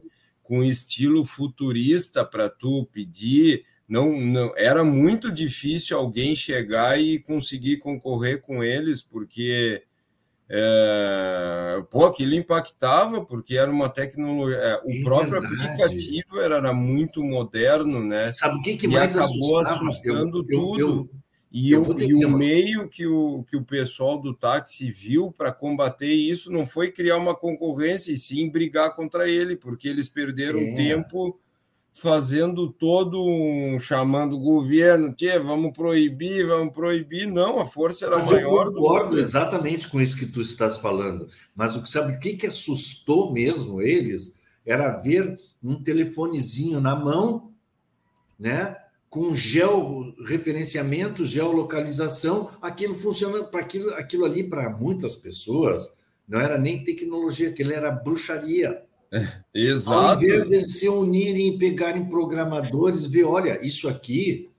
com estilo futurista para tu pedir. Não, não era muito difícil alguém chegar e conseguir concorrer com eles, porque é, pô, aquilo impactava porque era uma tecnologia. É, o é próprio verdade. aplicativo era, era, muito moderno, né? Sabe o que, que mais acabou assustava? assustando eu, tudo. Eu, eu, e, eu, e o meio que o, que o pessoal do táxi viu para combater isso não foi criar uma concorrência, e sim brigar contra ele, porque eles perderam é. tempo fazendo todo um chamando o governo, que vamos proibir, vamos proibir. Não, a força era mas maior. Eu concordo exatamente com isso que tu estás falando. Mas o que sabe o que, que assustou mesmo eles era ver um telefonezinho na mão, né? Com georreferenciamento, geolocalização, aquilo funcionando para aquilo, aquilo ali para muitas pessoas não era nem tecnologia, aquilo era bruxaria. Exato. Ao invés de eles se unirem e pegarem programadores, ver, olha, isso aqui,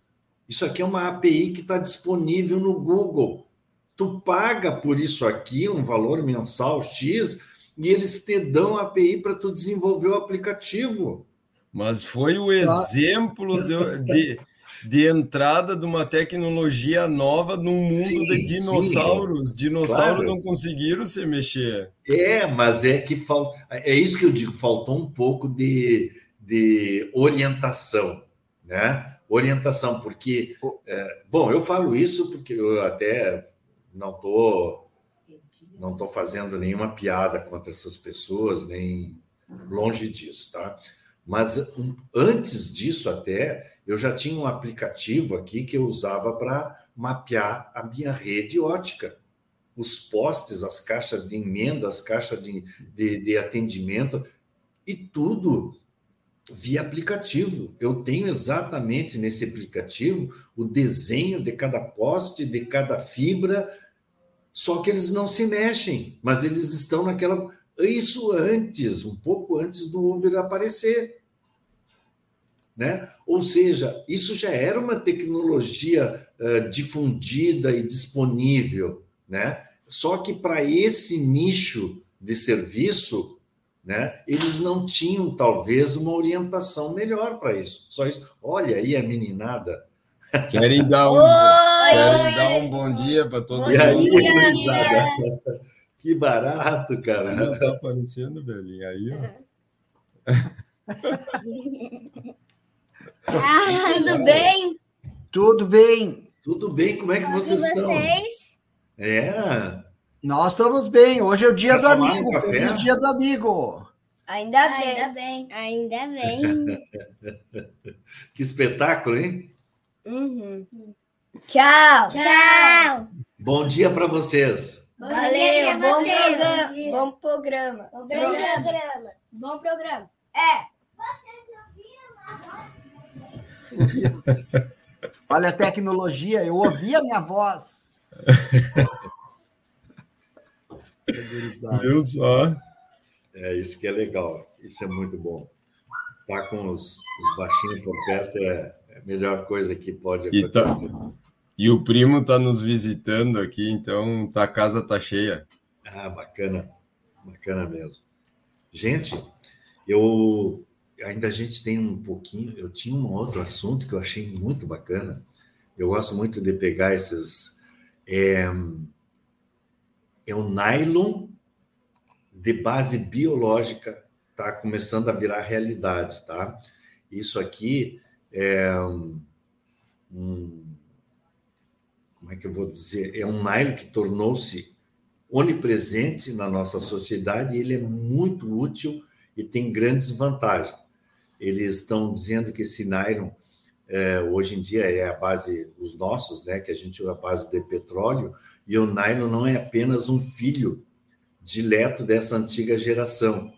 isso aqui é uma API que está disponível no Google. Tu paga por isso aqui um valor mensal X e eles te dão a API para tu desenvolver o aplicativo. Mas foi o exemplo de, de, de entrada de uma tecnologia nova no mundo sim, de dinossauros. Sim, dinossauros claro. não conseguiram se mexer. É, mas é que falta. É isso que eu digo, faltou um pouco de, de orientação, né? Orientação, porque. É, bom, eu falo isso porque eu até não estou não tô fazendo nenhuma piada contra essas pessoas, nem longe disso, tá? Mas antes disso, até, eu já tinha um aplicativo aqui que eu usava para mapear a minha rede ótica. Os postes, as caixas de emenda, as caixas de, de, de atendimento, e tudo via aplicativo. Eu tenho exatamente nesse aplicativo o desenho de cada poste, de cada fibra, só que eles não se mexem, mas eles estão naquela. Isso antes, um pouco antes do Uber aparecer. Né? Ou seja, isso já era uma tecnologia uh, difundida e disponível, né? Só que para esse nicho de serviço, né, eles não tinham talvez uma orientação melhor para isso. Só isso. Olha aí a meninada. Querem dar um, oi, querem oi, dar um bom dia para todo mundo. E aí, Que barato, cara. Não tá aparecendo, velhinho. Aí, ó. Ah, tudo bem? Tudo bem. Tudo bem, como é que vocês, vocês estão? É. Nós estamos bem. Hoje é o dia do amigo. Um Feliz dia do amigo. Ainda bem. Ainda bem. Ainda bem. que espetáculo, hein? Uhum. Tchau. Tchau. Bom dia para vocês. Valeu. Bom, programa. Bom programa. Bom programa. Bom programa. É. Olha a tecnologia, eu ouvi a minha voz. Viu só? É isso que é legal, isso é muito bom. Tá com os, os baixinhos por perto é, é, a melhor coisa que pode acontecer. E, tá, e o primo está nos visitando aqui, então tá, a casa tá cheia. Ah, bacana, bacana mesmo. Gente, eu ainda a gente tem um pouquinho. Eu tinha um outro assunto que eu achei muito bacana. Eu gosto muito de pegar esses. É, é o nylon de base biológica, está começando a virar realidade, tá? Isso aqui é um, um é que eu vou dizer? É um nylon que tornou-se onipresente na nossa sociedade e ele é muito útil e tem grandes vantagens. Eles estão dizendo que esse nylon é, hoje em dia é a base, os nossos, né, que a gente usa a base de petróleo, e o nylon não é apenas um filho dileto dessa antiga geração,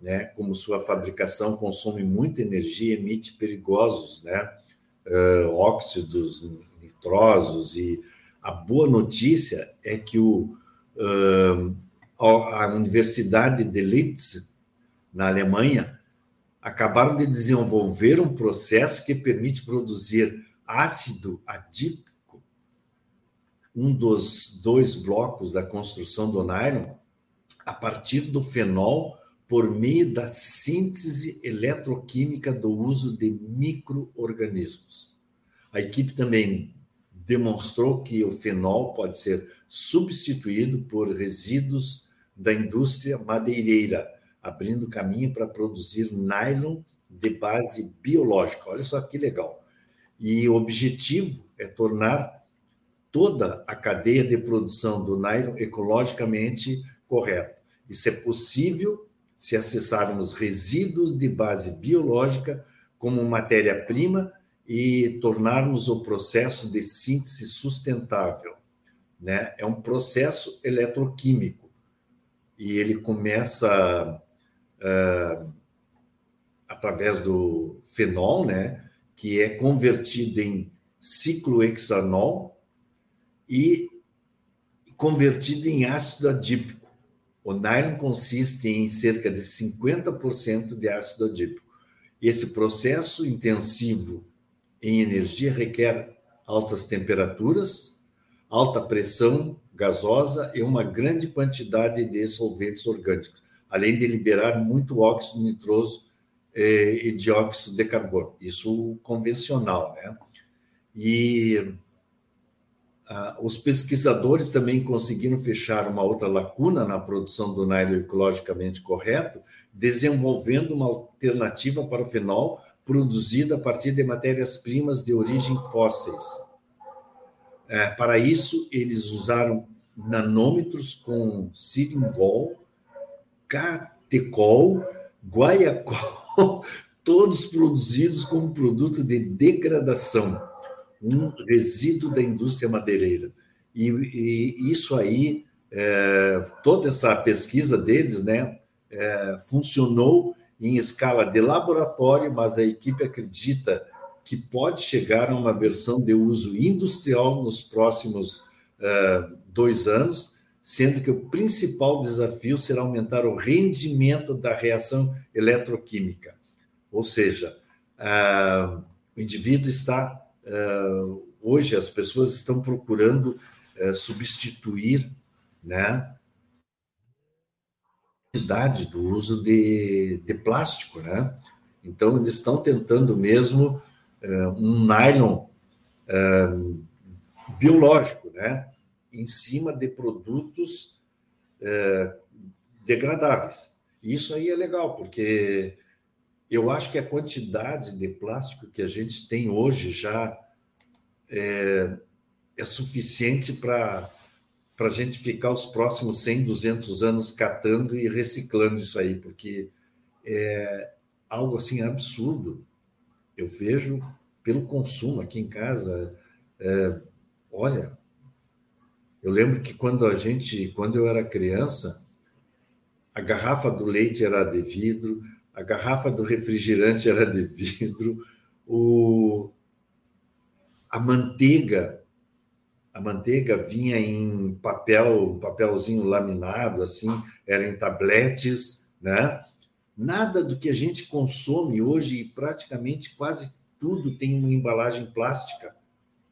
né, como sua fabricação consome muita energia, emite perigosos, né, uh, óxidos nitrosos, e a boa notícia é que o, uh, a Universidade de Leipzig, na Alemanha, acabaram de desenvolver um processo que permite produzir ácido adípico, um dos dois blocos da construção do nylon, a partir do fenol, por meio da síntese eletroquímica do uso de microorganismos. A equipe também demonstrou que o fenol pode ser substituído por resíduos da indústria madeireira, abrindo caminho para produzir nylon de base biológica. Olha só que legal. E o objetivo é tornar toda a cadeia de produção do nylon ecologicamente correta. Isso é possível se acessarmos resíduos de base biológica como matéria-prima e tornarmos o processo de síntese sustentável. Né? É um processo eletroquímico e ele começa uh, através do fenol, né, que é convertido em ciclohexanol e convertido em ácido adípico. O nylon consiste em cerca de 50% de ácido adípico. Esse processo intensivo em energia requer altas temperaturas, alta pressão gasosa e uma grande quantidade de solventes orgânicos além de liberar muito óxido nitroso eh, e dióxido de carbono. Isso convencional, né? E ah, os pesquisadores também conseguiram fechar uma outra lacuna na produção do nylon ecologicamente correto, desenvolvendo uma alternativa para o fenol produzido a partir de matérias-primas de origem fósseis. É, para isso, eles usaram nanômetros com siringol catecol, guaiacol, todos produzidos como produto de degradação, um resíduo da indústria madeireira. E, e isso aí, é, toda essa pesquisa deles, né, é, funcionou em escala de laboratório, mas a equipe acredita que pode chegar a uma versão de uso industrial nos próximos é, dois anos, sendo que o principal desafio será aumentar o rendimento da reação eletroquímica. Ou seja, uh, o indivíduo está. Uh, hoje, as pessoas estão procurando uh, substituir né, a idade do uso de, de plástico. Né? Então, eles estão tentando mesmo um nylon biológico, né? em cima de produtos é, degradáveis. Isso aí é legal, porque eu acho que a quantidade de plástico que a gente tem hoje já é, é suficiente para a gente ficar os próximos 100, 200 anos catando e reciclando isso aí, porque é algo assim absurdo. Eu vejo pelo consumo aqui em casa, é, olha, eu lembro que quando a gente, quando eu era criança, a garrafa do leite era de vidro, a garrafa do refrigerante era de vidro, o, a manteiga, a manteiga vinha em papel, papelzinho laminado, assim, era em tabletes, né? Nada do que a gente consome hoje, praticamente quase tudo tem uma embalagem plástica,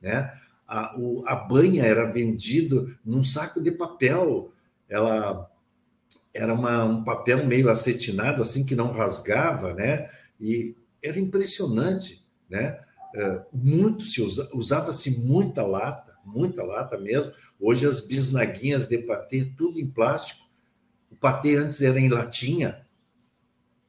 né? a, o, a banha era vendido num saco de papel. Ela era uma, um papel meio acetinado, assim, que não rasgava, né? E era impressionante, né? É, muito se usa, usava-se muita lata, muita lata mesmo. Hoje as bisnaguinhas de patê, tudo em plástico. O patê antes era em latinha,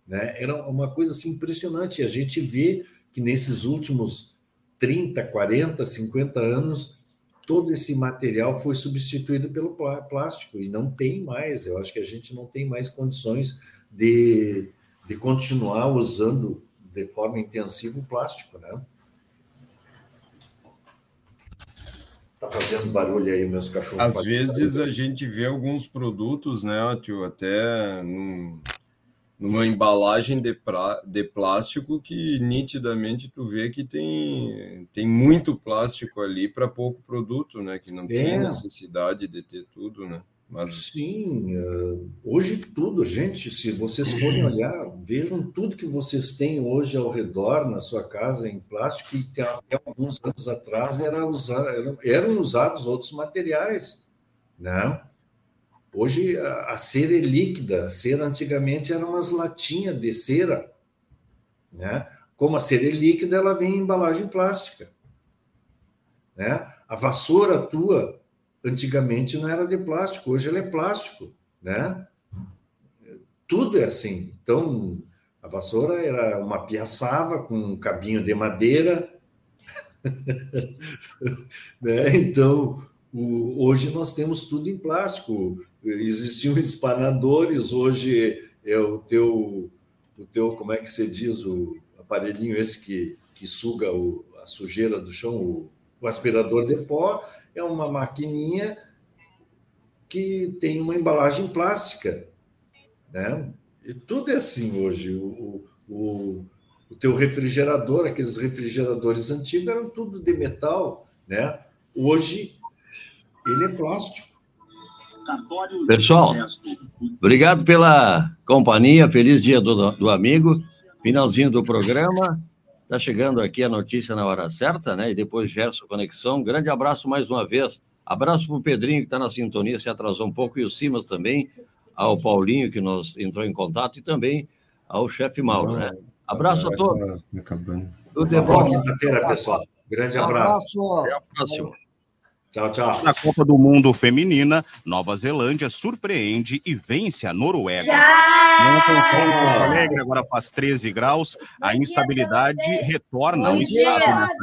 né? Era uma coisa assim impressionante. A gente vê que nesses últimos 30, 40, 50 anos, todo esse material foi substituído pelo plástico e não tem mais. Eu acho que a gente não tem mais condições de, de continuar usando de forma intensiva o plástico, né? Tá fazendo barulho aí, meus cachorros. Às vezes barulho. a gente vê alguns produtos, né, tio, até num, numa embalagem de, pra, de plástico que nitidamente tu vê que tem, tem muito plástico ali para pouco produto, né? Que não é. tinha necessidade de ter tudo, né? Mas... Sim, eh, hoje tudo, gente, se vocês forem olhar, vejam tudo que vocês têm hoje ao redor na sua casa em plástico, que até alguns anos atrás era usar, eram, eram usados outros materiais, né? Hoje a cera é líquida, a cera antigamente eram umas latinhas de cera, né? Como a cera é líquida, ela vem em embalagem plástica, né? A vassoura tua antigamente não era de plástico, hoje ela é plástico, né? Tudo é assim. Então, a vassoura era uma piaçava com um cabinho de madeira, né? Então, o, hoje nós temos tudo em plástico. Existiam espanadores, hoje é o teu, o teu, como é que se diz, o aparelhinho esse que, que suga o, a sujeira do chão, o, o aspirador de pó, é uma maquininha que tem uma embalagem plástica, né? E tudo é assim hoje. O, o, o teu refrigerador, aqueles refrigeradores antigos eram tudo de metal, né? Hoje ele é plástico. Pessoal, obrigado pela companhia. Feliz dia do, do amigo. Finalzinho do programa. Está chegando aqui a notícia na hora certa, né? E depois Gerson Conexão. Grande abraço mais uma vez. Abraço para o Pedrinho, que está na sintonia, se atrasou um pouco, e o Simas também, ao Paulinho, que nos entrou em contato, e também ao chefe Mauro, né? Abraço a todos. Acabando. Tudo é bom. quinta-feira, pessoal. Grande abraço. abraço. Até a próxima. Tchau, tchau. Na Copa do Mundo Feminina, Nova Zelândia surpreende e vence a Noruega. Porto Alegre agora faz 13 graus. A instabilidade retorna ao estado